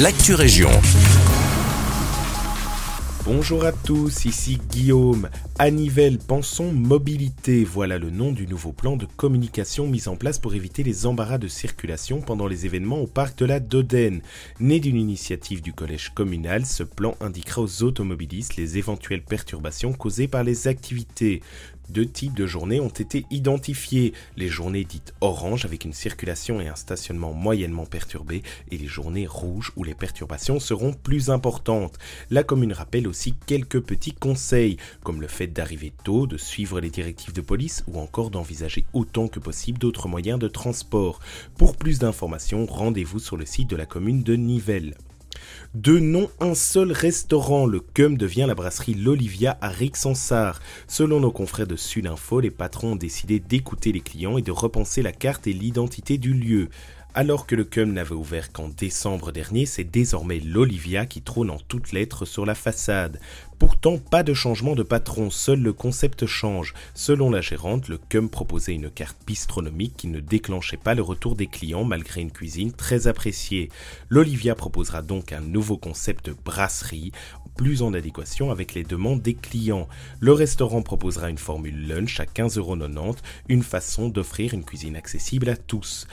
l'actu région. Bonjour à tous, ici Guillaume. À Nivelles, pensons mobilité. Voilà le nom du nouveau plan de communication mis en place pour éviter les embarras de circulation pendant les événements au parc de la Dodène. Né d'une initiative du collège communal, ce plan indiquera aux automobilistes les éventuelles perturbations causées par les activités. Deux types de journées ont été identifiés. Les journées dites orange avec une circulation et un stationnement moyennement perturbés et les journées rouges où les perturbations seront plus importantes. La commune rappelle aussi quelques petits conseils comme le fait d'arriver tôt, de suivre les directives de police ou encore d'envisager autant que possible d'autres moyens de transport. Pour plus d'informations, rendez-vous sur le site de la commune de Nivelles. De nom un seul restaurant, le CUM devient la brasserie L'Olivia à Rixensart. Selon nos confrères de Sudinfo, les patrons ont décidé d'écouter les clients et de repenser la carte et l'identité du lieu. Alors que le CUM n'avait ouvert qu'en décembre dernier, c'est désormais l'Olivia qui trône en toutes lettres sur la façade. Pourtant, pas de changement de patron, seul le concept change. Selon la gérante, le CUM proposait une carte bistronomique qui ne déclenchait pas le retour des clients malgré une cuisine très appréciée. L'Olivia proposera donc un nouveau concept brasserie, plus en adéquation avec les demandes des clients. Le restaurant proposera une formule lunch à 15,90€, une façon d'offrir une cuisine accessible à tous.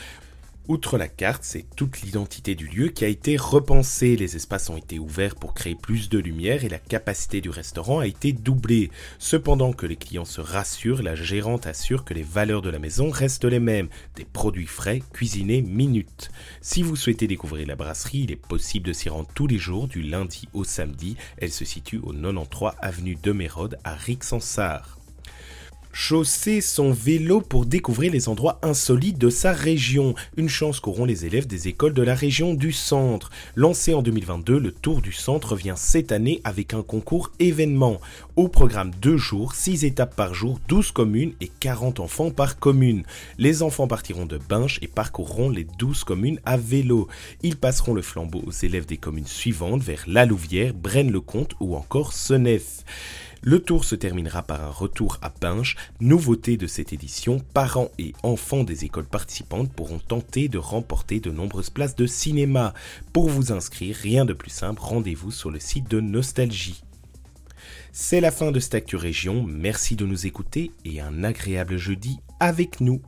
Outre la carte, c'est toute l'identité du lieu qui a été repensée. Les espaces ont été ouverts pour créer plus de lumière et la capacité du restaurant a été doublée. Cependant que les clients se rassurent, la gérante assure que les valeurs de la maison restent les mêmes. Des produits frais, cuisinés minutes. Si vous souhaitez découvrir la brasserie, il est possible de s'y rendre tous les jours du lundi au samedi. Elle se situe au 93 avenue de Mérode à Rixensart chausser son vélo pour découvrir les endroits insolites de sa région. Une chance qu'auront les élèves des écoles de la région du centre. Lancé en 2022, le Tour du centre vient cette année avec un concours événement. Au programme 2 jours, 6 étapes par jour, 12 communes et 40 enfants par commune. Les enfants partiront de Binche et parcourront les 12 communes à vélo. Ils passeront le flambeau aux élèves des communes suivantes vers La Louvière, Braine-le-Comte ou encore Senef. Le tour se terminera par un retour à Pinche. Nouveauté de cette édition, parents et enfants des écoles participantes pourront tenter de remporter de nombreuses places de cinéma. Pour vous inscrire, rien de plus simple, rendez-vous sur le site de Nostalgie. C'est la fin de cette merci de nous écouter et un agréable jeudi avec nous.